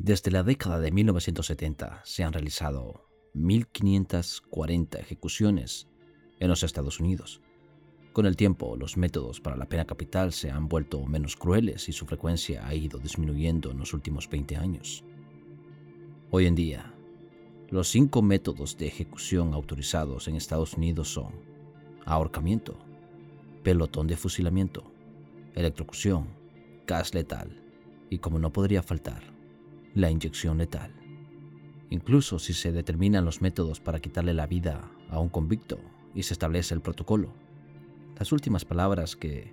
Desde la década de 1970 se han realizado 1.540 ejecuciones en los Estados Unidos. Con el tiempo, los métodos para la pena capital se han vuelto menos crueles y su frecuencia ha ido disminuyendo en los últimos 20 años. Hoy en día, los cinco métodos de ejecución autorizados en Estados Unidos son ahorcamiento, pelotón de fusilamiento, electrocución, gas letal y, como no podría faltar, la inyección letal. Incluso si se determinan los métodos para quitarle la vida a un convicto y se establece el protocolo, las últimas palabras que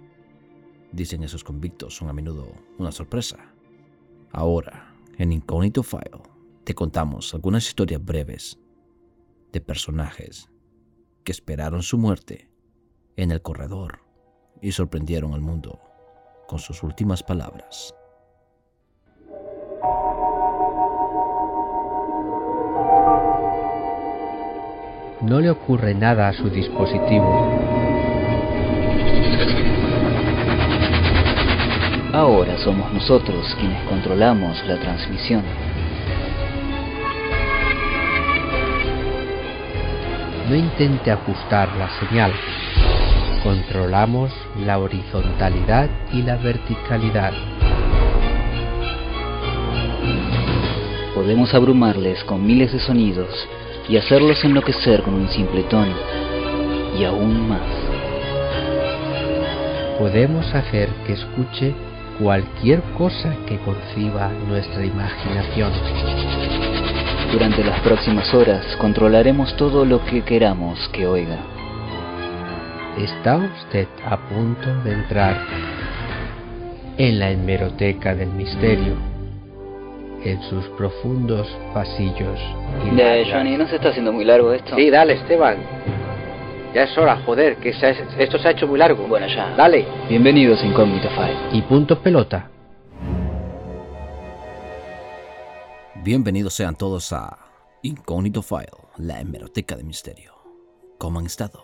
dicen esos convictos son a menudo una sorpresa. Ahora, en Incognito File, te contamos algunas historias breves de personajes que esperaron su muerte en el corredor y sorprendieron al mundo con sus últimas palabras. No le ocurre nada a su dispositivo. Ahora somos nosotros quienes controlamos la transmisión. No intente ajustar la señal. Controlamos la horizontalidad y la verticalidad. Podemos abrumarles con miles de sonidos y hacerlos enloquecer con un simple tono. Y aún más. Podemos hacer que escuche cualquier cosa que conciba nuestra imaginación. Durante las próximas horas controlaremos todo lo que queramos que oiga. Está usted a punto de entrar en la hemeroteca del misterio, en sus profundos pasillos. Ya, Johnny, ¿no se está haciendo muy largo esto? Sí, dale, Esteban. Ya es hora, joder, que se ha- esto se ha hecho muy largo. Bueno, ya. Dale. Bienvenidos a Incógnito File. Y punto pelota. Bienvenidos sean todos a Incognito File, la hemeroteca de misterio. ¿Cómo han estado?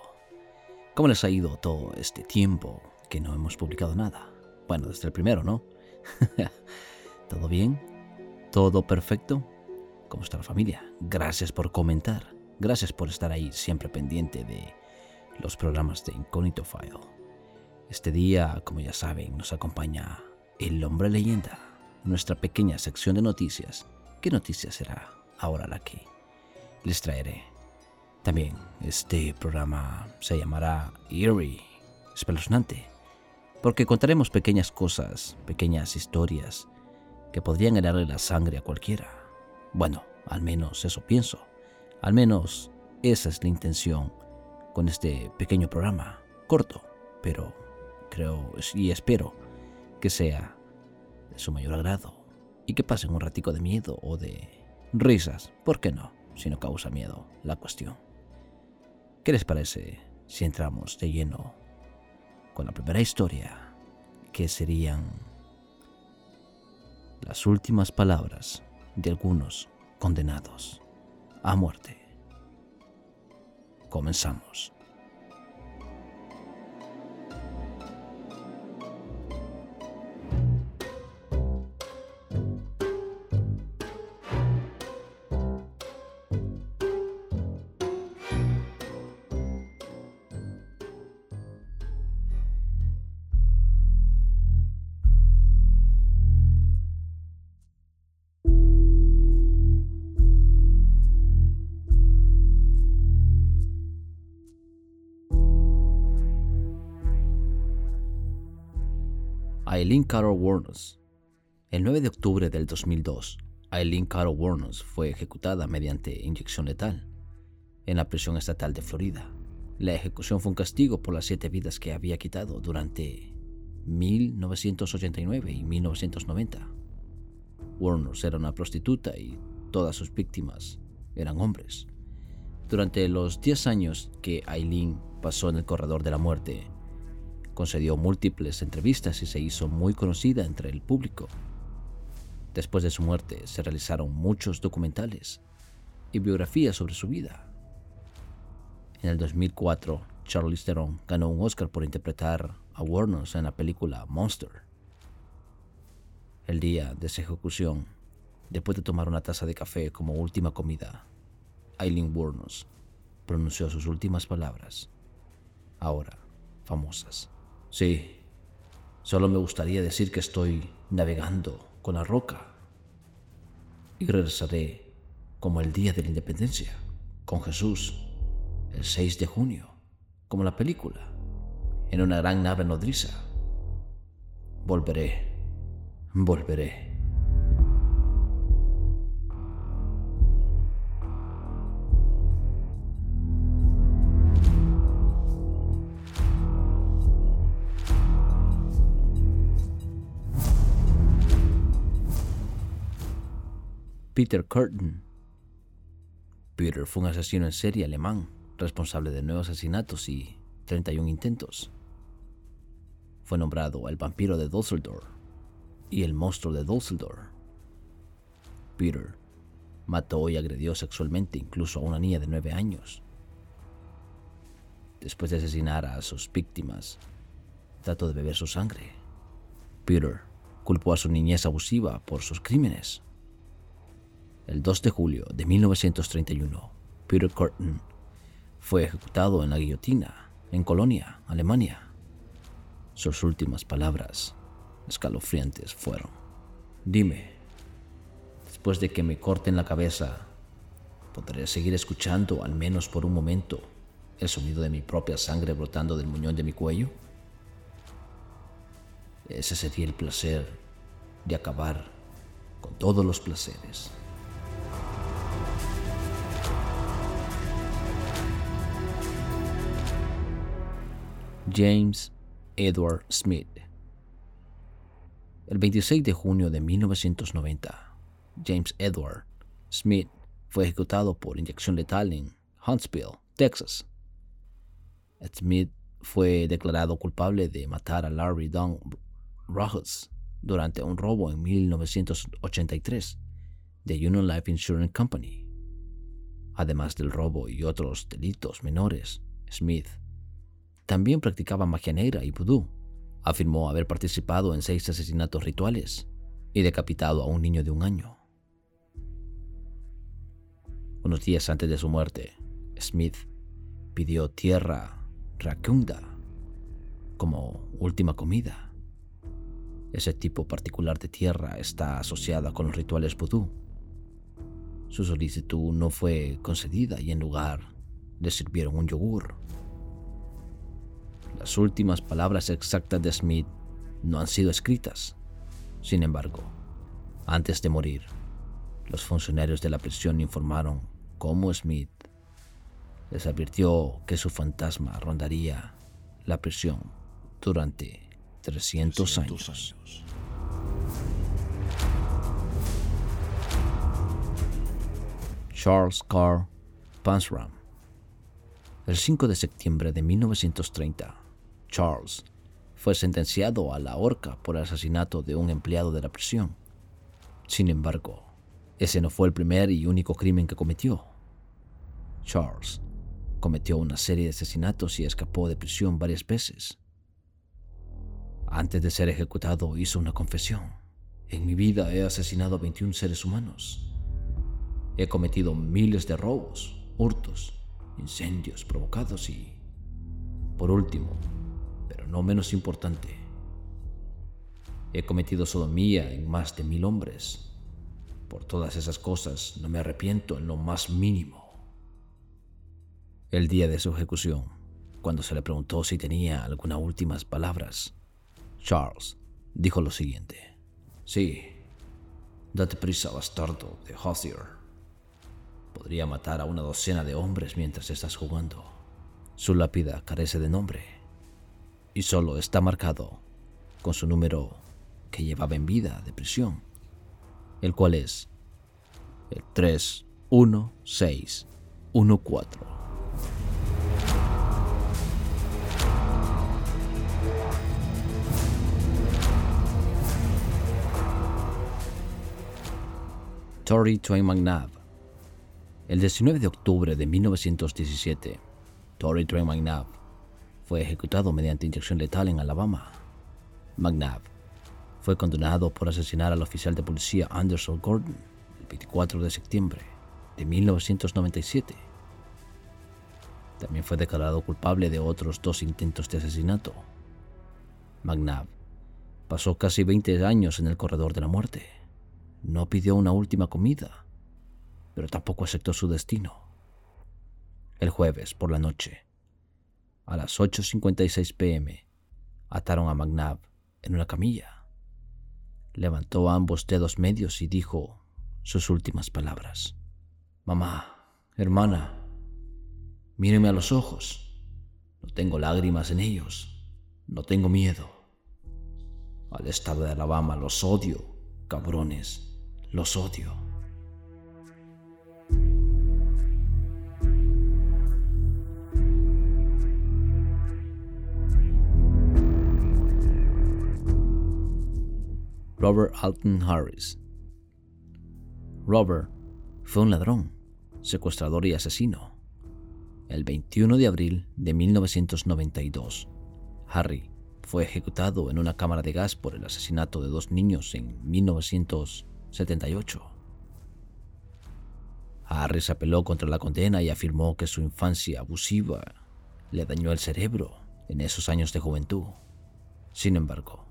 ¿Cómo les ha ido todo este tiempo que no hemos publicado nada? Bueno, desde el primero, ¿no? ¿Todo bien? ¿Todo perfecto? ¿Cómo está la familia? Gracias por comentar. Gracias por estar ahí siempre pendiente de los programas de Incognito File. Este día, como ya saben, nos acompaña el hombre leyenda, nuestra pequeña sección de noticias. ¿Qué noticia será ahora la que les traeré? También este programa se llamará Eerie, espeluznante, porque contaremos pequeñas cosas, pequeñas historias que podrían helarle la sangre a cualquiera. Bueno, al menos eso pienso. Al menos esa es la intención con este pequeño programa, corto, pero creo y espero que sea de su mayor agrado y que pasen un ratico de miedo o de risas, ¿por qué no? Si no causa miedo la cuestión. ¿Qué les parece si entramos de lleno con la primera historia, que serían las últimas palabras de algunos condenados a muerte? Comenzamos. Eileen Carol Warnes. El 9 de octubre del 2002, Eileen Carol Warnes fue ejecutada mediante inyección letal en la prisión estatal de Florida. La ejecución fue un castigo por las siete vidas que había quitado durante 1989 y 1990. Warnes era una prostituta y todas sus víctimas eran hombres. Durante los 10 años que Eileen pasó en el corredor de la muerte, concedió múltiples entrevistas y se hizo muy conocida entre el público. Después de su muerte se realizaron muchos documentales y biografías sobre su vida. En el 2004, Charlize Theron ganó un Oscar por interpretar a Warnes en la película Monster. El día de su ejecución, después de tomar una taza de café como última comida, Eileen Wuornos pronunció sus últimas palabras, ahora famosas. Sí, solo me gustaría decir que estoy navegando con la roca y regresaré como el día de la independencia, con Jesús, el 6 de junio, como la película, en una gran nave nodriza. Volveré, volveré. Peter Curtin. Peter fue un asesino en serie alemán, responsable de nueve asesinatos y 31 intentos. Fue nombrado el vampiro de Dusseldorf y el monstruo de Dusseldorf. Peter mató y agredió sexualmente incluso a una niña de nueve años. Después de asesinar a sus víctimas, trató de beber su sangre. Peter culpó a su niñez abusiva por sus crímenes el 2 de julio de 1931, Peter Curtin fue ejecutado en la guillotina en Colonia, Alemania. Sus últimas palabras escalofriantes fueron, dime, después de que me corten la cabeza, ¿podré seguir escuchando, al menos por un momento, el sonido de mi propia sangre brotando del muñón de mi cuello? Ese sería el placer de acabar con todos los placeres. James Edward Smith. El 26 de junio de 1990, James Edward Smith fue ejecutado por inyección letal en Huntsville, Texas. Smith fue declarado culpable de matar a Larry Don Rojas durante un robo en 1983 de Union Life Insurance Company. Además del robo y otros delitos menores, Smith también practicaba magia negra y vudú. Afirmó haber participado en seis asesinatos rituales y decapitado a un niño de un año. Unos días antes de su muerte, Smith pidió tierra racunda como última comida. Ese tipo particular de tierra está asociada con los rituales vudú. Su solicitud no fue concedida y en lugar le sirvieron un yogur. Las últimas palabras exactas de Smith no han sido escritas. Sin embargo, antes de morir, los funcionarios de la prisión informaron cómo Smith les advirtió que su fantasma rondaría la prisión durante 300, años. Charles Carr Pansram. El 5 de septiembre de 1930, Charles, fue sentenciado a la horca por el asesinato de un empleado de la prisión. Sin embargo, ese no fue el primer y único crimen que cometió. Charles cometió una serie de asesinatos y escapó de prisión varias veces. Antes de ser ejecutado hizo una confesión. En mi vida he asesinado a 21 seres humanos. He cometido miles de robos, hurtos, incendios provocados y, por último, no menos importante. He cometido sodomía en más de mil hombres. Por todas esas cosas no me arrepiento en lo más mínimo. El día de su ejecución, cuando se le preguntó si tenía algunas últimas palabras, Charles dijo lo siguiente. Sí, date prisa, bastardo de Hosier. Podría matar a una docena de hombres mientras estás jugando. Su lápida carece de nombre y solo está marcado con su número que llevaba en vida de prisión, el cual es el 31614. Tory Twain McNabb. El 19 de octubre de 1917, Tory Twain McNabb fue ejecutado mediante inyección letal en Alabama. McNabb fue condenado por asesinar al oficial de policía Anderson Gordon 24 de septiembre de 1997. También fue declarado culpable de otros dos intentos de asesinato. McNabb pasó casi 20 años en el corredor de la muerte. No pidió una última comida, pero tampoco aceptó su destino. El jueves por la noche, a las 8.56 pm, ataron a McNabb en una camilla. Levantó ambos dedos medios y dijo sus últimas palabras. Mamá, hermana, mírenme a los ojos. No tengo lágrimas en ellos. No tengo miedo. Al estado de Alabama los odio, cabrones. Los odio. Robert Alton Harris. Robert fue un ladrón, secuestrador y asesino. El 21 de abril de 1992, Harry fue ejecutado en una cámara de gas por el asesinato de dos niños en 1978. Harry se apeló contra la condena y afirmó que su infancia abusiva le dañó el cerebro en esos años de juventud. Sin embargo,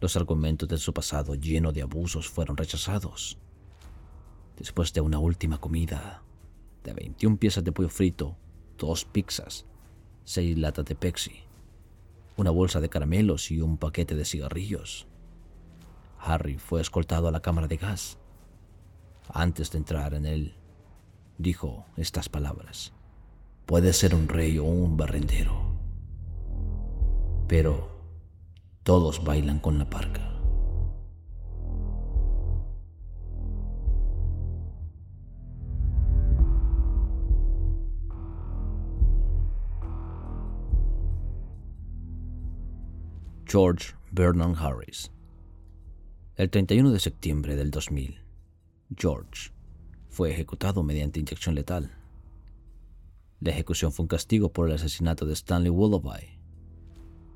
los argumentos de su pasado lleno de abusos fueron rechazados. Después de una última comida, de 21 piezas de pollo frito, dos pizzas, seis latas de Pepsi, una bolsa de caramelos y un paquete de cigarrillos, Harry fue escoltado a la cámara de gas. Antes de entrar en él, dijo estas palabras. Puede ser un rey o un barrendero, pero todos bailan con la parca. George Vernon Harris. El 31 de septiembre del 2000, George fue ejecutado mediante inyección letal. La ejecución fue un castigo por el asesinato de Stanley Willoughby,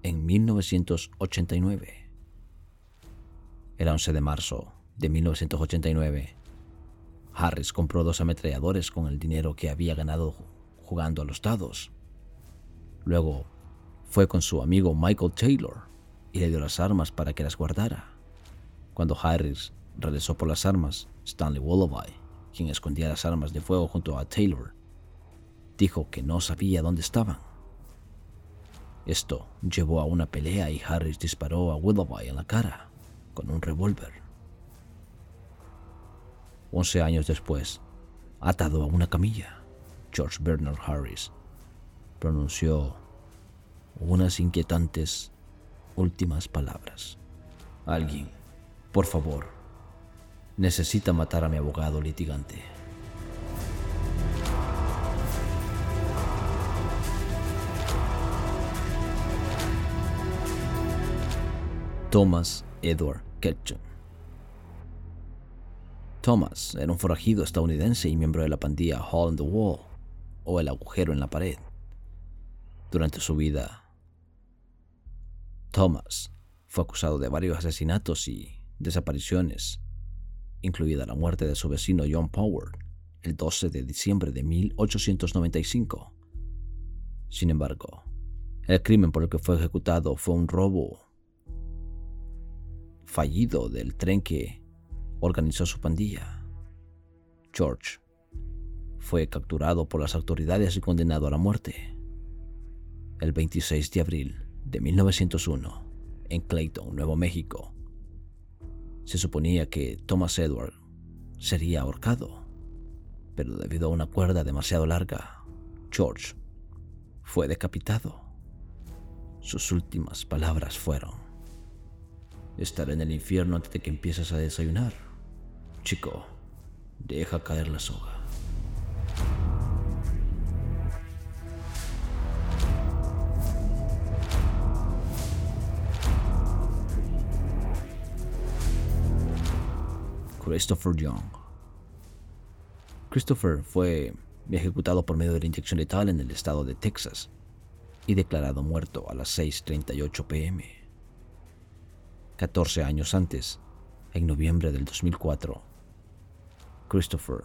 en 1989. El 11 de marzo de 1989, Harris compró dos ametralladores con el dinero que había ganado jugando a los dados. Luego fue con su amigo Michael Taylor y le dio las armas para que las guardara. Cuando Harris regresó por las armas, Stanley Willoughby, quien escondía las armas de fuego junto a Taylor, dijo que no sabía dónde estaban. Esto llevó a una pelea y Harris disparó a Willoughby en la cara con un revólver. Once años después, atado a una camilla, George Bernard Harris pronunció unas inquietantes últimas palabras. Alguien, por favor, necesita matar a mi abogado litigante. Thomas Edward Ketchum. Thomas era un forajido estadounidense y miembro de la pandilla Hall in the Wall, o el agujero en la pared. Durante su vida, Thomas fue acusado de varios asesinatos y desapariciones, incluida la muerte de su vecino John Power el 12 de diciembre de 1895. Sin embargo, el crimen por el que fue ejecutado fue un robo fallido del tren que organizó su pandilla. George fue capturado por las autoridades y condenado a la muerte. El 26 de abril de 1901, en Clayton, Nuevo México, se suponía que Thomas Edward sería ahorcado, pero debido a una cuerda demasiado larga, George fue decapitado. Sus últimas palabras fueron, estar en el infierno antes de que empieces a desayunar. Chico, deja caer la soga. Christopher Young. Christopher fue ejecutado por medio de la inyección letal en el estado de Texas y declarado muerto a las 6.38 pm. 14 años antes, en noviembre del 2004, Christopher,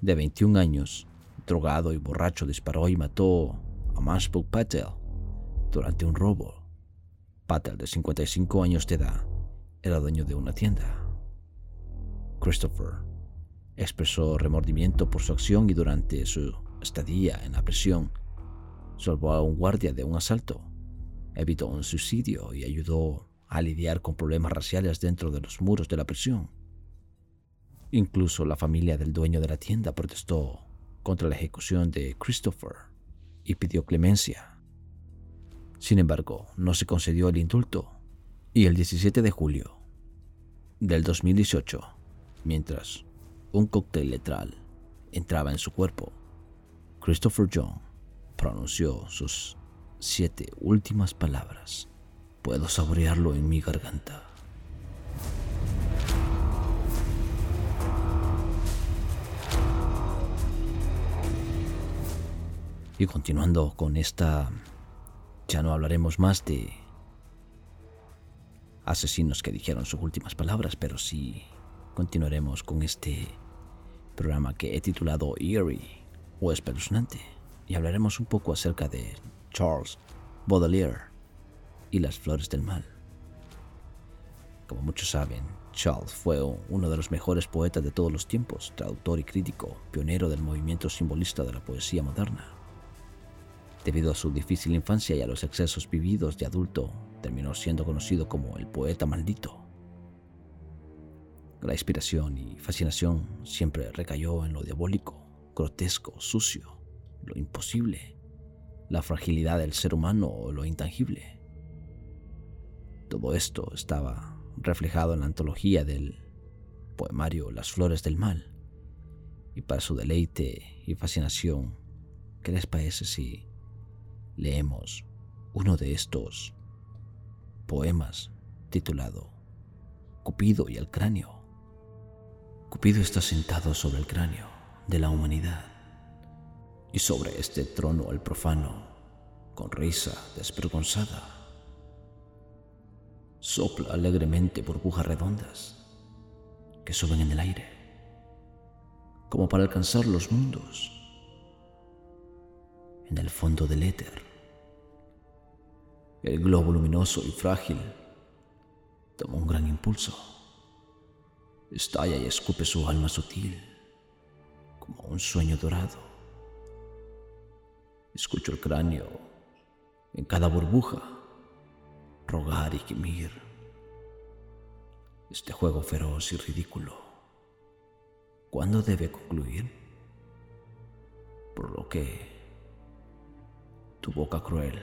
de 21 años, drogado y borracho, disparó y mató a Mashpuk Patel durante un robo. Patel, de 55 años de edad, era dueño de una tienda. Christopher expresó remordimiento por su acción y durante su estadía en la prisión salvó a un guardia de un asalto, evitó un suicidio y ayudó a lidiar con problemas raciales dentro de los muros de la prisión. Incluso la familia del dueño de la tienda protestó contra la ejecución de Christopher y pidió clemencia. Sin embargo, no se concedió el indulto y el 17 de julio del 2018, mientras un cóctel letal entraba en su cuerpo, Christopher John pronunció sus siete últimas palabras. Puedo saborearlo en mi garganta. Y continuando con esta, ya no hablaremos más de asesinos que dijeron sus últimas palabras, pero sí continuaremos con este programa que he titulado Eerie o espeluznante y hablaremos un poco acerca de Charles Baudelaire y las flores del mal. Como muchos saben, Charles fue uno de los mejores poetas de todos los tiempos, traductor y crítico, pionero del movimiento simbolista de la poesía moderna. Debido a su difícil infancia y a los excesos vividos de adulto, terminó siendo conocido como el poeta maldito. La inspiración y fascinación siempre recayó en lo diabólico, grotesco, sucio, lo imposible, la fragilidad del ser humano o lo intangible. Todo esto estaba reflejado en la antología del poemario Las Flores del Mal. Y para su deleite y fascinación, ¿qué les parece si leemos uno de estos poemas titulado Cupido y el cráneo. Cupido está sentado sobre el cráneo de la humanidad y sobre este trono el profano, con risa desvergonzada, sopla alegremente burbujas redondas que suben en el aire, como para alcanzar los mundos en el fondo del éter. El globo luminoso y frágil toma un gran impulso. Estalla y escupe su alma sutil como un sueño dorado. Escucho el cráneo en cada burbuja rogar y gemir. Este juego feroz y ridículo, ¿cuándo debe concluir? Por lo que tu boca cruel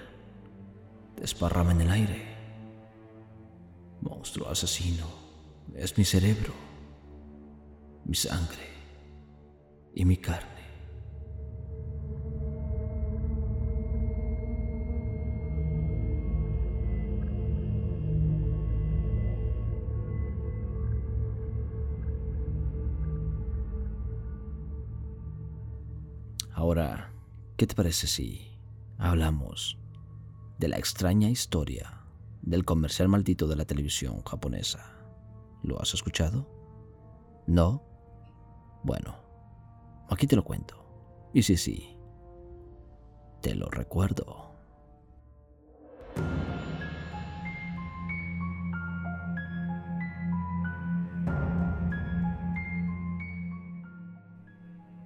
desparrama en el aire. Monstruo asesino, es mi cerebro, mi sangre y mi carne. Ahora, ¿qué te parece si hablamos de la extraña historia del comercial maldito de la televisión japonesa. ¿Lo has escuchado? ¿No? Bueno, aquí te lo cuento. Y sí, sí, te lo recuerdo.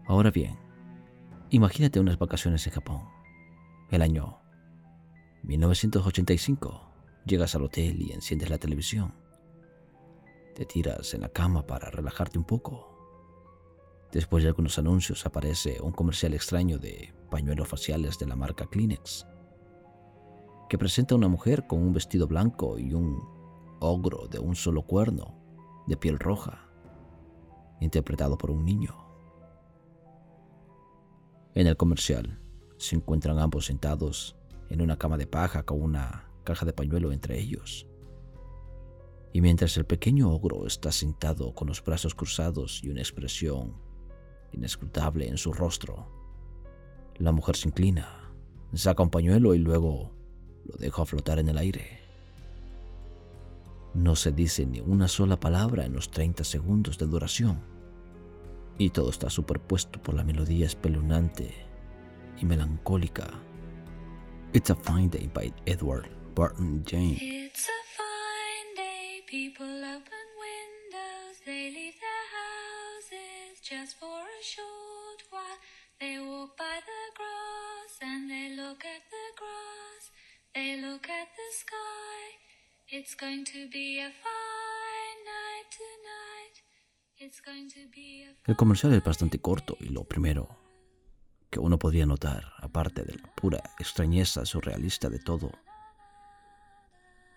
Ahora bien, imagínate unas vacaciones en Japón el año 1985. Llegas al hotel y enciendes la televisión. Te tiras en la cama para relajarte un poco. Después de algunos anuncios aparece un comercial extraño de pañuelos faciales de la marca Kleenex, que presenta a una mujer con un vestido blanco y un ogro de un solo cuerno, de piel roja, interpretado por un niño. En el comercial, se encuentran ambos sentados en una cama de paja con una caja de pañuelo entre ellos. Y mientras el pequeño ogro está sentado con los brazos cruzados y una expresión inescrutable en su rostro, la mujer se inclina, saca un pañuelo y luego lo deja flotar en el aire. No se dice ni una sola palabra en los 30 segundos de duración. Y todo está superpuesto por la melodía espeluznante y melancólica. It's a Fine Day by Edward Burton James. It's a fine day, people open windows, they leave their houses just for a short while. They walk by the grass and they look at the grass, they look at the sky. It's going to be a fine night tonight. El comercial es bastante corto y lo primero que uno podría notar, aparte de la pura extrañeza surrealista de todo,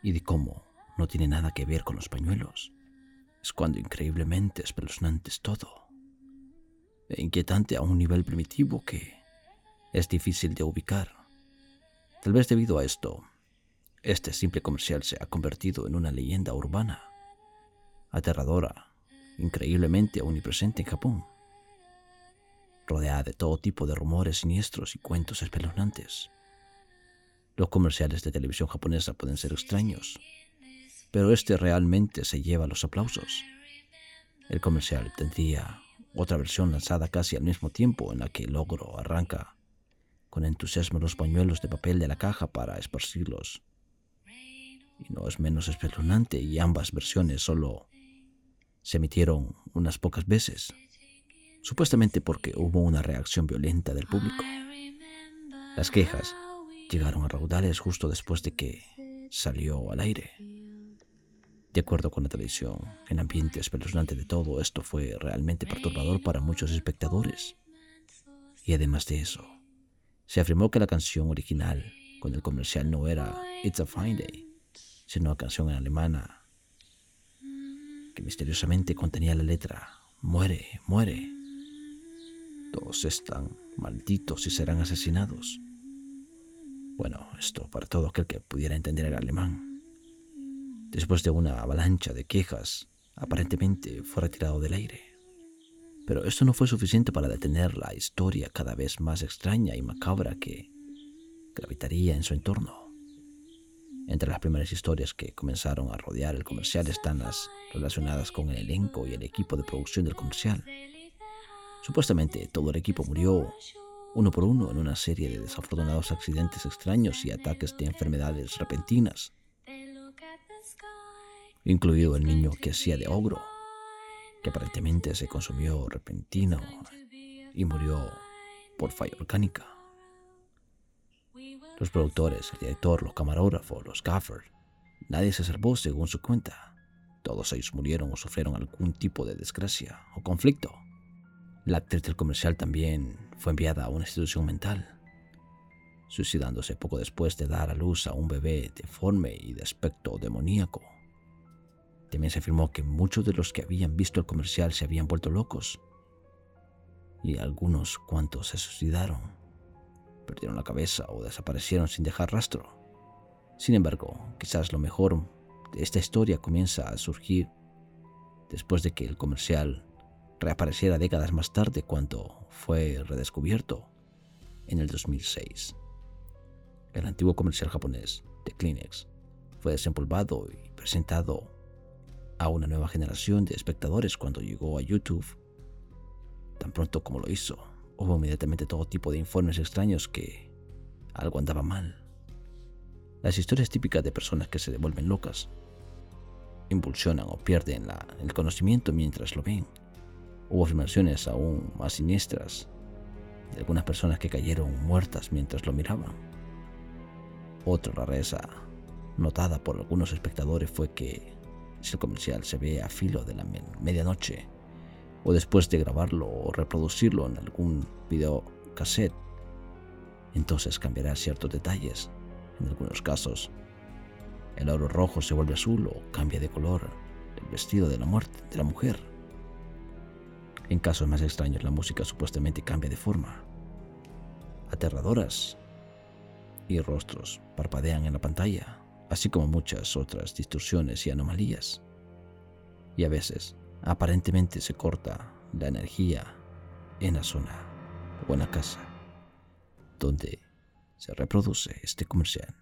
y de cómo no tiene nada que ver con los pañuelos, es cuando increíblemente espeluznante es todo, e inquietante a un nivel primitivo que es difícil de ubicar. Tal vez debido a esto, este simple comercial se ha convertido en una leyenda urbana, aterradora, increíblemente omnipresente en Japón rodeada de todo tipo de rumores siniestros y cuentos espeluznantes. Los comerciales de televisión japonesa pueden ser extraños, pero este realmente se lleva los aplausos. El comercial tendría otra versión lanzada casi al mismo tiempo en la que el logro arranca con entusiasmo los pañuelos de papel de la caja para esparcirlos. Y no es menos espeluznante y ambas versiones solo se emitieron unas pocas veces supuestamente porque hubo una reacción violenta del público. Las quejas llegaron a raudales justo después de que salió al aire. De acuerdo con la tradición, el ambiente espeluznante de todo esto fue realmente perturbador para muchos espectadores. Y además de eso, se afirmó que la canción original con el comercial no era It's a Fine Day, sino una canción en alemana misteriosamente contenía la letra Muere, muere. Todos están malditos y serán asesinados. Bueno, esto para todo aquel que pudiera entender el alemán. Después de una avalancha de quejas, aparentemente fue retirado del aire. Pero esto no fue suficiente para detener la historia cada vez más extraña y macabra que gravitaría en su entorno. Entre las primeras historias que comenzaron a rodear el comercial están las relacionadas con el elenco y el equipo de producción del comercial. Supuestamente todo el equipo murió uno por uno en una serie de desafortunados accidentes extraños y ataques de enfermedades repentinas, incluido el niño que hacía de ogro, que aparentemente se consumió repentino y murió por falla volcánica. Los productores, el director, los camarógrafos, los gaffers, nadie se salvó según su cuenta. Todos ellos murieron o sufrieron algún tipo de desgracia o conflicto. La actriz del comercial también fue enviada a una institución mental, suicidándose poco después de dar a luz a un bebé deforme y de aspecto demoníaco. También se afirmó que muchos de los que habían visto el comercial se habían vuelto locos y algunos cuantos se suicidaron, perdieron la cabeza o desaparecieron sin dejar rastro. Sin embargo, quizás lo mejor de esta historia comienza a surgir después de que el comercial reapareciera décadas más tarde cuando fue redescubierto en el 2006. El antiguo comercial japonés de Kleenex fue desempolvado y presentado a una nueva generación de espectadores cuando llegó a YouTube. Tan pronto como lo hizo, hubo inmediatamente todo tipo de informes extraños que algo andaba mal. Las historias típicas de personas que se devuelven locas, impulsionan o pierden el conocimiento mientras lo ven Hubo afirmaciones aún más siniestras de algunas personas que cayeron muertas mientras lo miraban. Otra rareza notada por algunos espectadores fue que si el comercial se ve a filo de la medianoche o después de grabarlo o reproducirlo en algún video cassette, entonces cambiará ciertos detalles. En algunos casos, el oro rojo se vuelve azul o cambia de color el vestido de la muerte de la mujer. En casos más extraños, la música supuestamente cambia de forma. Aterradoras y rostros parpadean en la pantalla, así como muchas otras distorsiones y anomalías. Y a veces, aparentemente se corta la energía en la zona o en la casa donde se reproduce este comercial.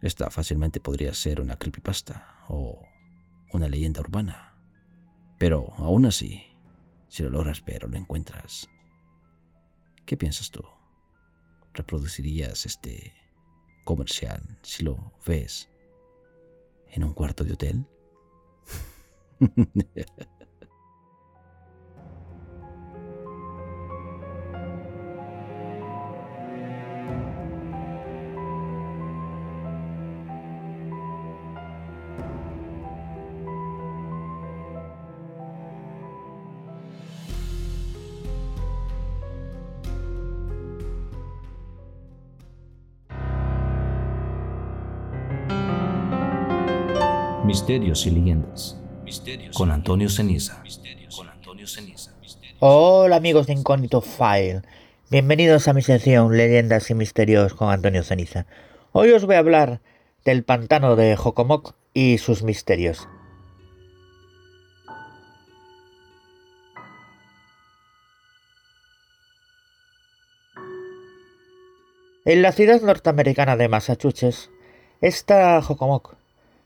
Esta fácilmente podría ser una creepypasta o una leyenda urbana. Pero aún así, Si lo logras ver o lo encuentras, ¿qué piensas tú? ¿Reproducirías este comercial si lo ves en un cuarto de hotel? Misterios y leyendas. Con Antonio Ceniza. Hola amigos de Incógnito File. Bienvenidos a mi sección Leyendas y Misterios con Antonio Ceniza. Hoy os voy a hablar del pantano de Jocomoc y sus misterios. En la ciudad norteamericana de Massachusetts está Jocomoc,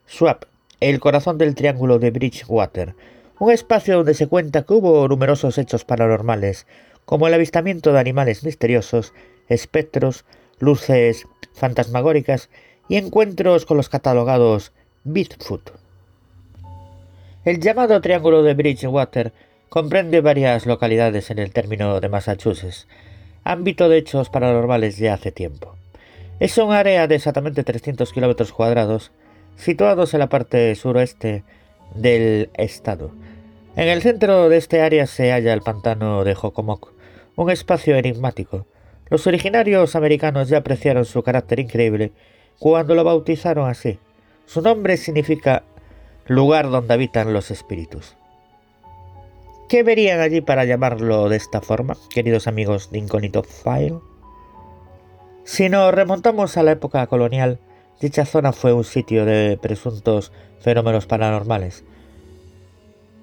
Swap, el corazón del triángulo de Bridgewater, un espacio donde se cuenta que hubo numerosos hechos paranormales, como el avistamiento de animales misteriosos, espectros, luces fantasmagóricas y encuentros con los catalogados Bigfoot. El llamado Triángulo de Bridgewater comprende varias localidades en el término de Massachusetts, ámbito de hechos paranormales ya hace tiempo. Es un área de exactamente 300 kilómetros cuadrados, situados en la parte suroeste del estado. En el centro de este área se halla el pantano de Jocomoc, un espacio enigmático. Los originarios americanos ya apreciaron su carácter increíble cuando lo bautizaron así. Su nombre significa lugar donde habitan los espíritus. ¿Qué verían allí para llamarlo de esta forma, queridos amigos de Incognito File? Si nos remontamos a la época colonial, Dicha zona fue un sitio de presuntos fenómenos paranormales.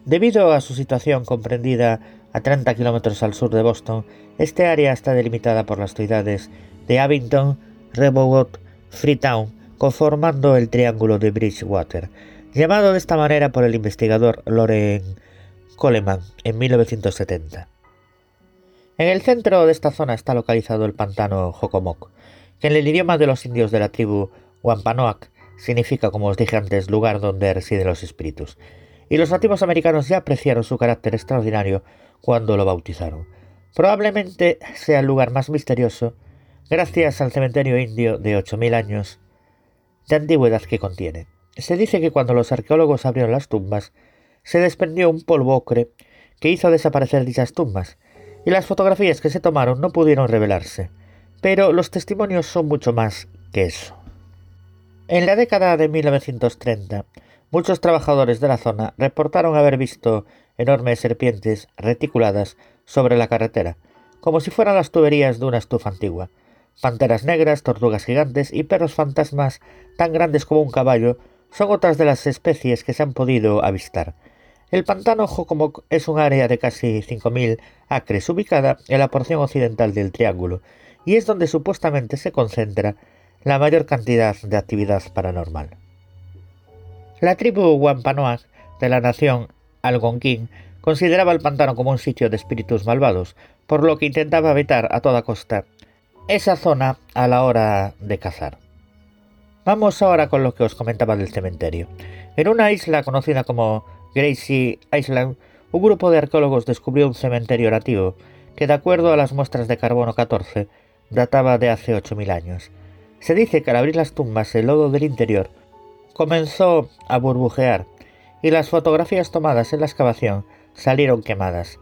Debido a su situación comprendida a 30 kilómetros al sur de Boston, este área está delimitada por las ciudades de Abington, Rehoboth, Freetown, conformando el Triángulo de Bridgewater, llamado de esta manera por el investigador Loren Coleman en 1970. En el centro de esta zona está localizado el pantano Jocomoc, que en el idioma de los indios de la tribu Wampanoag significa, como os dije antes, lugar donde residen los espíritus, y los nativos americanos ya apreciaron su carácter extraordinario cuando lo bautizaron. Probablemente sea el lugar más misterioso gracias al cementerio indio de 8.000 años de antigüedad que contiene. Se dice que cuando los arqueólogos abrieron las tumbas, se desprendió un polvo ocre que hizo desaparecer dichas tumbas, y las fotografías que se tomaron no pudieron revelarse, pero los testimonios son mucho más que eso. En la década de 1930, muchos trabajadores de la zona reportaron haber visto enormes serpientes reticuladas sobre la carretera, como si fueran las tuberías de una estufa antigua. Panteras negras, tortugas gigantes y perros fantasmas tan grandes como un caballo son otras de las especies que se han podido avistar. El pantano Jocomoc es un área de casi 5.000 acres ubicada en la porción occidental del triángulo y es donde supuestamente se concentra la mayor cantidad de actividad paranormal. La tribu Wampanoag de la nación Algonquin consideraba el pantano como un sitio de espíritus malvados, por lo que intentaba evitar a toda costa esa zona a la hora de cazar. Vamos ahora con lo que os comentaba del cementerio. En una isla conocida como Gracie Island, un grupo de arqueólogos descubrió un cementerio nativo que, de acuerdo a las muestras de carbono 14, databa de hace 8.000 años. Se dice que al abrir las tumbas el lodo del interior comenzó a burbujear y las fotografías tomadas en la excavación salieron quemadas.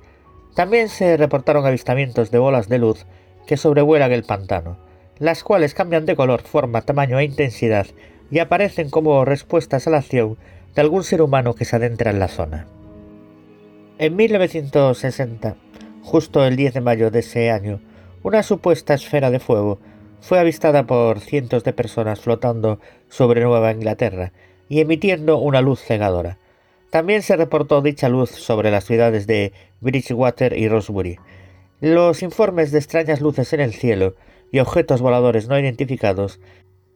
También se reportaron avistamientos de bolas de luz que sobrevuelan el pantano, las cuales cambian de color, forma, tamaño e intensidad y aparecen como respuestas a la acción de algún ser humano que se adentra en la zona. En 1960, justo el 10 de mayo de ese año, una supuesta esfera de fuego fue avistada por cientos de personas flotando sobre Nueva Inglaterra y emitiendo una luz cegadora. También se reportó dicha luz sobre las ciudades de Bridgewater y Rosebury. Los informes de extrañas luces en el cielo y objetos voladores no identificados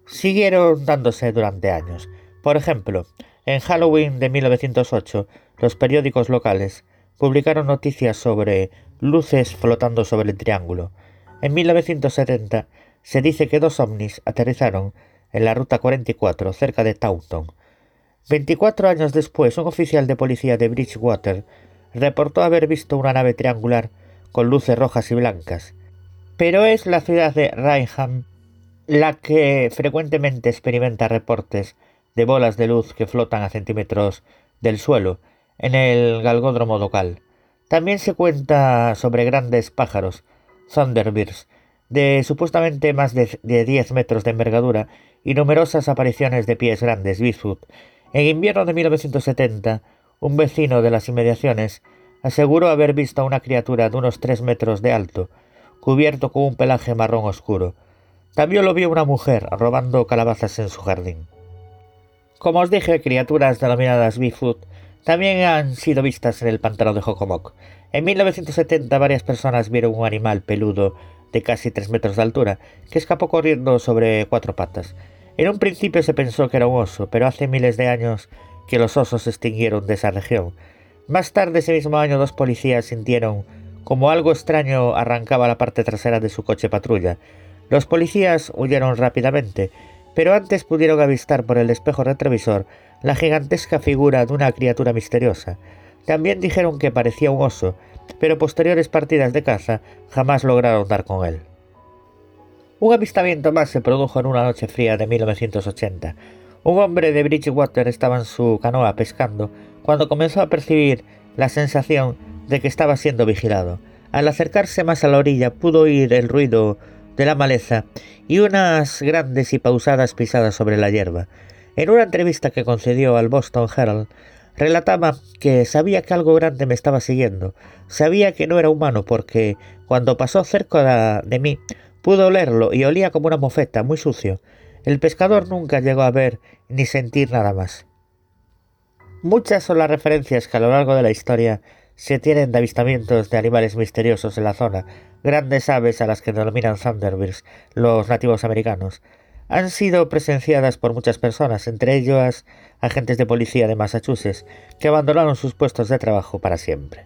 siguieron dándose durante años. Por ejemplo, en Halloween de 1908, los periódicos locales publicaron noticias sobre luces flotando sobre el triángulo. En 1970 se dice que dos ovnis aterrizaron en la Ruta 44 cerca de Taunton. 24 años después, un oficial de policía de Bridgewater reportó haber visto una nave triangular con luces rojas y blancas. Pero es la ciudad de Rainham la que frecuentemente experimenta reportes de bolas de luz que flotan a centímetros del suelo en el galgódromo local. También se cuenta sobre grandes pájaros, Thunderbirds, de supuestamente más de, 10 metros de envergadura y numerosas apariciones de pies grandes, Bigfoot. En invierno de 1970, un vecino de las inmediaciones aseguró haber visto a una criatura de unos 3 metros de alto, cubierto con un pelaje marrón oscuro. También lo vio una mujer robando calabazas en su jardín. Como os dije, criaturas denominadas Bigfoot también han sido vistas en el pantano de Jocomoc. En 1970 varias personas vieron un animal peludo de casi 3 metros de altura que escapó corriendo sobre cuatro patas. En un principio se pensó que era un oso, pero hace miles de años que los osos se extinguieron de esa región. Más tarde ese mismo año dos policías sintieron como algo extraño arrancaba la parte trasera de su coche patrulla. Los policías huyeron rápidamente, pero antes pudieron avistar por el espejo retrovisor la gigantesca figura de una criatura misteriosa. También dijeron que parecía un oso, pero posteriores partidas de caza jamás lograron dar con él. Un avistamiento más se produjo en una noche fría de 1980. Un hombre de Bridgewater estaba en su canoa pescando cuando comenzó a percibir la sensación de que estaba siendo vigilado. Al acercarse más a la orilla pudo oír el ruido de la maleza y unas grandes y pausadas pisadas sobre la hierba. En una entrevista que concedió al Boston Herald, relataba que sabía que algo grande me estaba siguiendo, sabía que no era humano porque cuando pasó cerca de mí pudo olerlo y olía como una mofeta, muy sucio. El pescador nunca llegó a ver ni sentir nada más. Muchas son las referencias que a lo largo de la historia se tienen de avistamientos de animales misteriosos en la zona, grandes aves a las que denominan Thunderbirds los nativos americanos. Han sido presenciadas por muchas personas, entre ellas agentes de policía de Massachusetts, que abandonaron sus puestos de trabajo para siempre.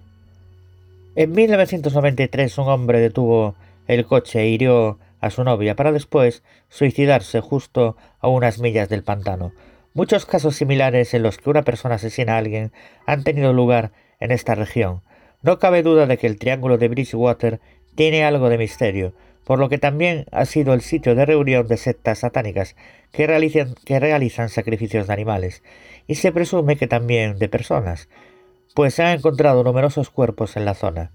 En 1993 un hombre detuvo el coche e hirió a su novia para después suicidarse justo a unas millas del pantano. Muchos casos similares en los que una persona asesina a alguien han tenido lugar en esta región. No cabe duda de que el Triángulo de Bridgewater tiene algo de misterio, por lo que también ha sido el sitio de reunión de sectas satánicas que realizan, sacrificios de animales, y se presume que también de personas, pues se han encontrado numerosos cuerpos en la zona.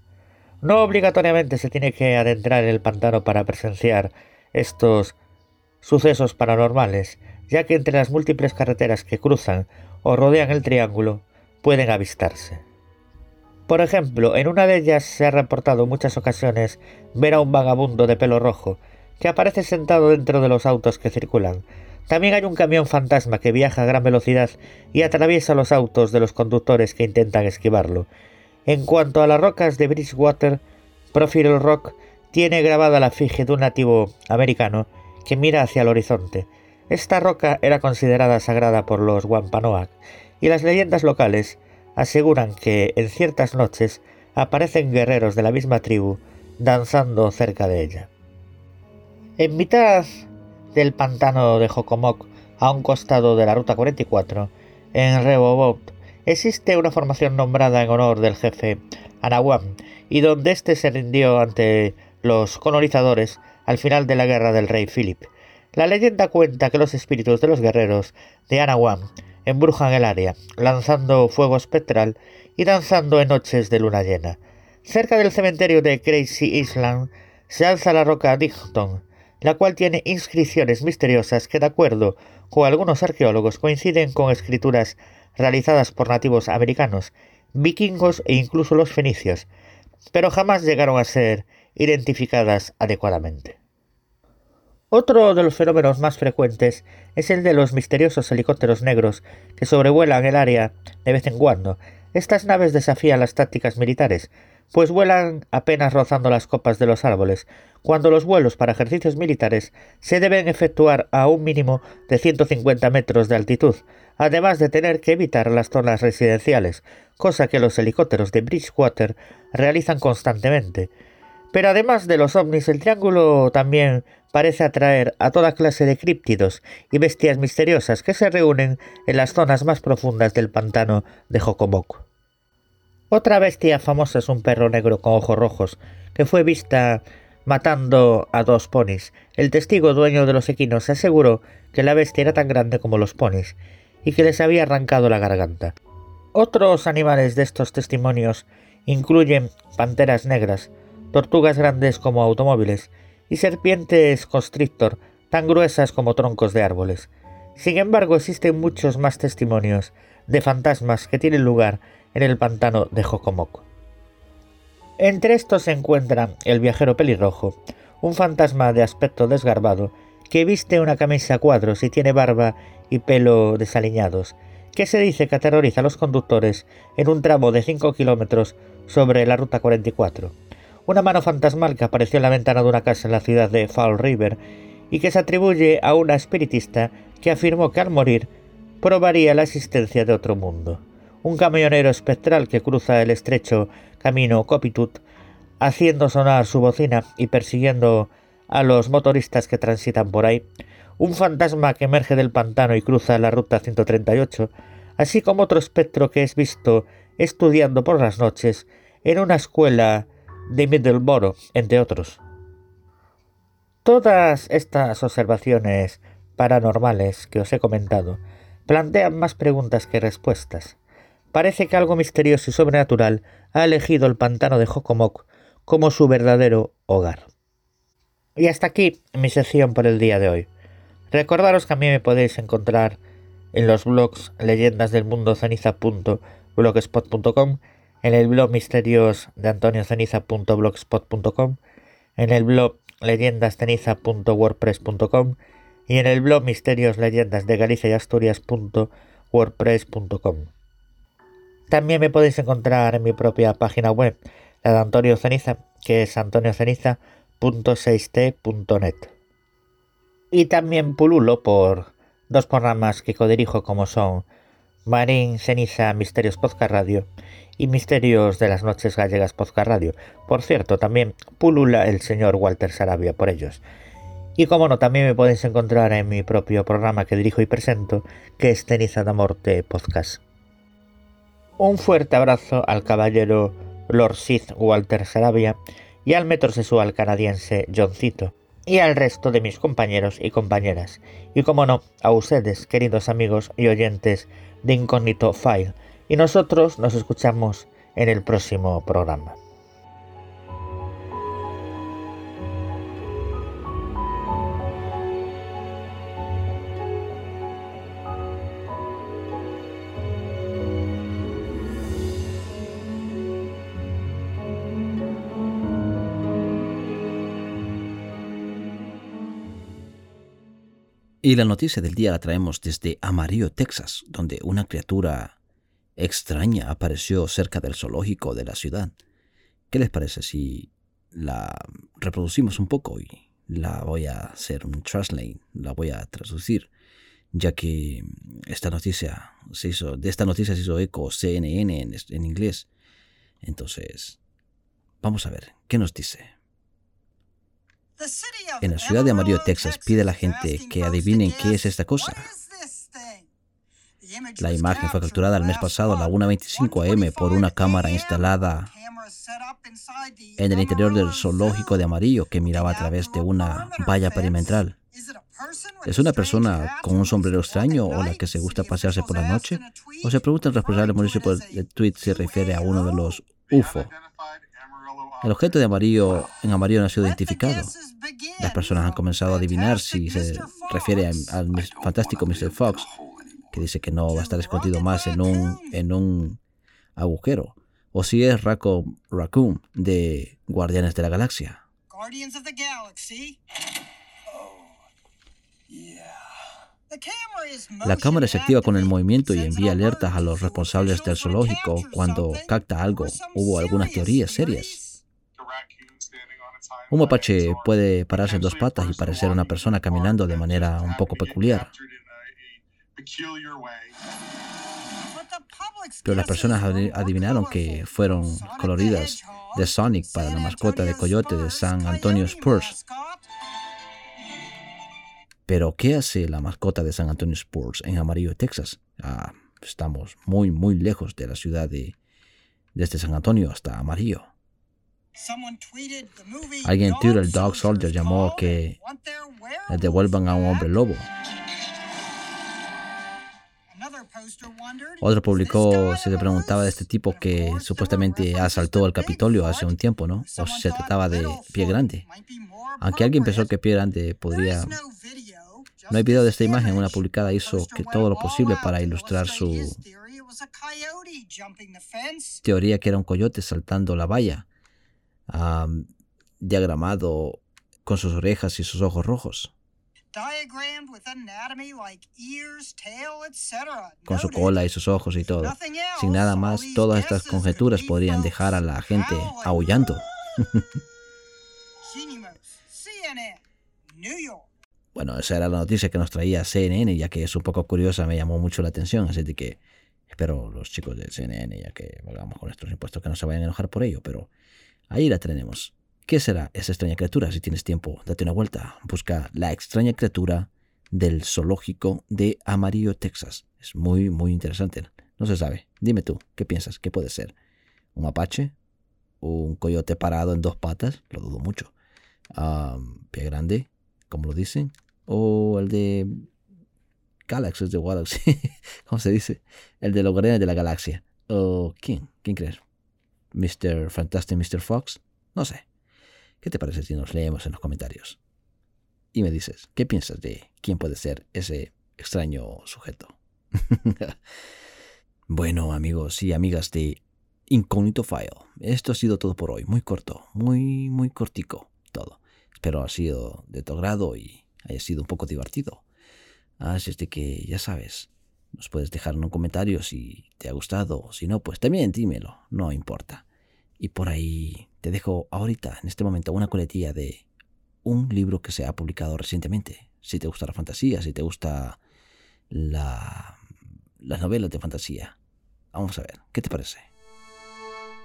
No obligatoriamente se tiene que adentrar en el pantano para presenciar estos sucesos paranormales, ya que entre las múltiples carreteras que cruzan o rodean el triángulo pueden avistarse. Por ejemplo, en una de ellas se ha reportado en muchas ocasiones ver a un vagabundo de pelo rojo que aparece sentado dentro de los autos que circulan. También hay un camión fantasma que viaja a gran velocidad y atraviesa los autos de los conductores que intentan esquivarlo. En cuanto a las rocas de Bridgewater, Profile Rock tiene grabada la efigie de un nativo americano que mira hacia el horizonte. Esta roca era considerada sagrada por los Wampanoag y las leyendas locales aseguran que en ciertas noches aparecen guerreros de la misma tribu danzando cerca de ella. En mitad del pantano de Jocomoc, a un costado de la Ruta 44, en Rehoboth, existe una formación nombrada en honor del jefe Anawam y donde éste se rindió ante los colonizadores al final de la guerra del rey Philip. La leyenda cuenta que los espíritus de los guerreros de Anawam embrujan el área, lanzando fuego espectral y danzando en noches de luna llena. Cerca del cementerio de Crazy Island se alza la roca Dighton, la cual tiene inscripciones misteriosas que, de acuerdo con algunos arqueólogos, coinciden con escrituras realizadas por nativos americanos, vikingos e incluso los fenicios, pero jamás llegaron a ser identificadas adecuadamente. Otro de los fenómenos más frecuentes es el de los misteriosos helicópteros negros que sobrevuelan el área de vez en cuando. Estas naves desafían las tácticas militares, pues vuelan apenas rozando las copas de los árboles, cuando los vuelos para ejercicios militares se deben efectuar a un mínimo de 150 metros de altitud, además de tener que evitar las zonas residenciales, cosa que los helicópteros de Bridgewater realizan constantemente. Pero además de los ovnis, el triángulo también parece atraer a toda clase de críptidos y bestias misteriosas que se reúnen en las zonas más profundas del pantano de Jocomoco. Otra bestia famosa es un perro negro con ojos rojos, que fue vista matando a dos ponis. El testigo dueño de los equinos aseguró que la bestia era tan grande como los ponis y que les había arrancado la garganta. Otros animales de estos testimonios incluyen panteras negras, tortugas grandes como automóviles y serpientes constrictor tan gruesas como troncos de árboles. Sin embargo, existen muchos más testimonios de fantasmas que tienen lugar en el pantano de Jocomoco. Entre estos se encuentra el viajero pelirrojo, un fantasma de aspecto desgarbado que viste una camisa a cuadros y tiene barba y pelo desaliñados, que se dice que aterroriza a los conductores en un tramo de 5 kilómetros sobre la ruta 44. Una mano fantasmal que apareció en la ventana de una casa en la ciudad de Fall River y que se atribuye a una espiritista que afirmó que al morir probaría la existencia de otro mundo. Un camionero espectral que cruza el estrecho camino Copitut, haciendo sonar su bocina y persiguiendo a los motoristas que transitan por ahí, un fantasma que emerge del pantano y cruza la ruta 138, así como otro espectro que es visto estudiando por las noches en una escuela de Middleborough, entre otros. Todas estas observaciones paranormales que os he comentado plantean más preguntas que respuestas. Parece que algo misterioso y sobrenatural ha elegido el pantano de Jocomoc como su verdadero hogar. Y hasta aquí mi sección por el día de hoy. Recordaros que a mí me podéis encontrar en los blogs leyendasdelmundoceniza.blogspot.com, en el blog misterios de antonioceniza.blogspot.com, en el blog leyendasceniza.wordpress.com y en el blog misterios leyendas de Galicia y Asturias.wordpress.com. También me podéis encontrar en mi propia página web, la de Antonio Ceniza, que es antonioceniza.6t.net. Y también pululo por dos programas que codirijo como son Marín Ceniza Misterios Podcast Radio y Misterios de las Noches Gallegas Podcast Radio. Por cierto, también pulula el señor Walter Sarabia por ellos. Y como no, también me podéis encontrar en mi propio programa que dirijo y presento, que es Ceniza de Morte Podcast. Un fuerte abrazo al caballero Lord Sith Walter Sarabia y al metrosexual canadiense John Cito y al resto de mis compañeros y compañeras, y como no, a ustedes, queridos amigos y oyentes de Incógnito File, y nosotros nos escuchamos en el próximo programa. Y la noticia del día la traemos desde Amarillo, Texas, donde una criatura extraña apareció cerca del zoológico de la ciudad. ¿Qué les parece si la reproducimos un poco y la voy a hacer un translate, la voy a traducir, ya que esta noticia se hizo, de esta noticia se hizo eco CNN en, en inglés. Entonces, vamos a ver qué nos dice. En la ciudad de Amarillo, Texas, pide a la gente que adivinen qué es esta cosa. La imagen fue capturada el mes pasado a la 1.25 am por una cámara instalada en el interior del zoológico de Amarillo que miraba a través de una valla perimetral. ¿Es una persona con un sombrero extraño o la que se gusta pasearse por la noche? ¿O se pregunta el responsable municipal del tweet si refiere a uno de los UFO el objeto de amarillo en amarillo no ha sido identificado. Las personas han comenzado a adivinar si se refiere al fantástico Mr. Fox, que dice que no va a estar escondido más en un, en un agujero, o si es Racco Raccoon de Guardianes de la Galaxia. La cámara se activa con el movimiento y envía alertas a los responsables del zoológico cuando capta algo. Hubo algunas teorías serias. Un mapache puede pararse en dos patas y parecer una persona caminando de manera un poco peculiar. Pero las personas adivinaron que fueron coloridas de Sonic para la mascota de coyote de San Antonio Spurs. Pero, ¿qué hace la mascota de San Antonio Spurs en Amarillo, Texas? Ah, estamos muy, muy lejos de la ciudad de desde San Antonio hasta Amarillo. Alguien en Twitter, el Dog Soldier, llamó que le devuelvan a un hombre lobo. Otro publicó, se le preguntaba de este tipo que supuestamente asaltó el Capitolio hace un tiempo, ¿no? O si se trataba de Pie Grande. Aunque alguien pensó que Pie Grande podría... No hay video de esta imagen, una publicada hizo que todo lo posible para ilustrar su teoría que era un coyote saltando la valla, diagramado con sus orejas y sus ojos rojos. Con su cola y sus ojos y todo. Sin nada más, todas estas conjeturas podrían dejar a la gente aullando. bueno, esa era la noticia que nos traía CNN, ya que es un poco curiosa, me llamó mucho la atención, así que espero los chicos de CNN, ya que vamos con nuestros impuestos, que no se vayan a enojar por ello, pero ahí la tenemos. ¿Qué será esa extraña criatura? Si tienes tiempo, date una vuelta. Busca la extraña criatura del zoológico de Amarillo, Texas. Es muy, muy interesante. No se sabe. Dime tú, ¿qué piensas? ¿Qué puede ser? ¿Un mapache? ¿Un coyote parado en dos patas? Lo dudo mucho. ¿Pie grande? como lo dicen? ¿O el de Galaxy de Galaxy? ¿Cómo se dice? El de los guardianes de la galaxia. ¿O quién? ¿Quién crees? ¿Mr. Fantastic Mr. Fox? No sé. ¿Qué te parece si nos leemos en los comentarios? Y me dices, ¿qué piensas de quién puede ser ese extraño sujeto? bueno, amigos y amigas de Incognito File, esto ha sido todo por hoy. Muy corto, muy, muy cortico todo. Espero ha sido de tu grado y haya sido un poco divertido. Así es de que ya sabes, nos puedes dejar un comentario si te ha gustado, si no, pues también dímelo, no importa. Y por ahí te dejo ahorita, en este momento, una coletilla de un libro que se ha publicado recientemente. Si te gusta la fantasía, si te gusta la, las novelas de fantasía. Vamos a ver, ¿qué te parece?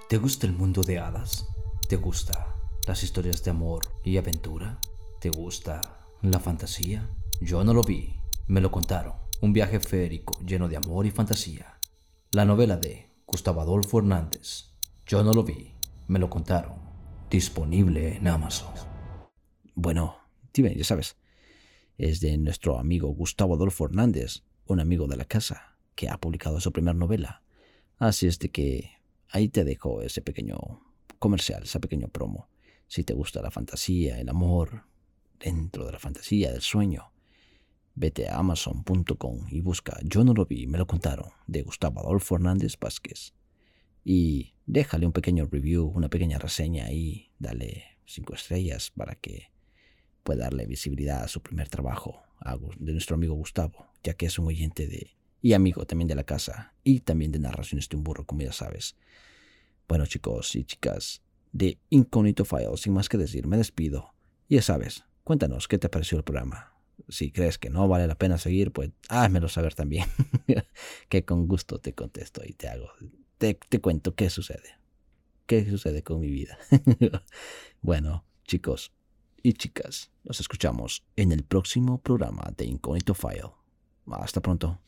¿Te gusta el mundo de hadas? ¿Te gusta las historias de amor y aventura? ¿Te gusta la fantasía? Yo no lo vi, me lo contaron. Un viaje férico lleno de amor y fantasía. La novela de Gustavo Adolfo Hernández. Yo no lo vi, me lo contaron. Disponible en Amazon. Bueno, dime, ya sabes. Es de nuestro amigo Gustavo Adolfo Hernández, un amigo de la casa, que ha publicado su primera novela. Así es de que ahí te dejo ese pequeño comercial, ese pequeño promo. Si te gusta la fantasía, el amor, dentro de la fantasía, del sueño, vete a amazon.com y busca Yo no lo vi, me lo contaron, de Gustavo Adolfo Hernández Vázquez y déjale un pequeño review, una pequeña reseña ahí, dale cinco estrellas para que pueda darle visibilidad a su primer trabajo de nuestro amigo Gustavo, ya que es un oyente de y amigo también de la casa y también de Narraciones de un burro, como ya sabes. Bueno chicos y chicas, de Incognito Files, sin más que decir, me despido. Ya sabes, cuéntanos qué te pareció el programa. Si crees que no vale la pena seguir, pues házmelo saber también, que con gusto te contesto y te hago te, cuento qué sucede. ¿Qué sucede con mi vida? bueno, chicos y chicas, nos escuchamos en el próximo programa de Incognito File. Hasta pronto.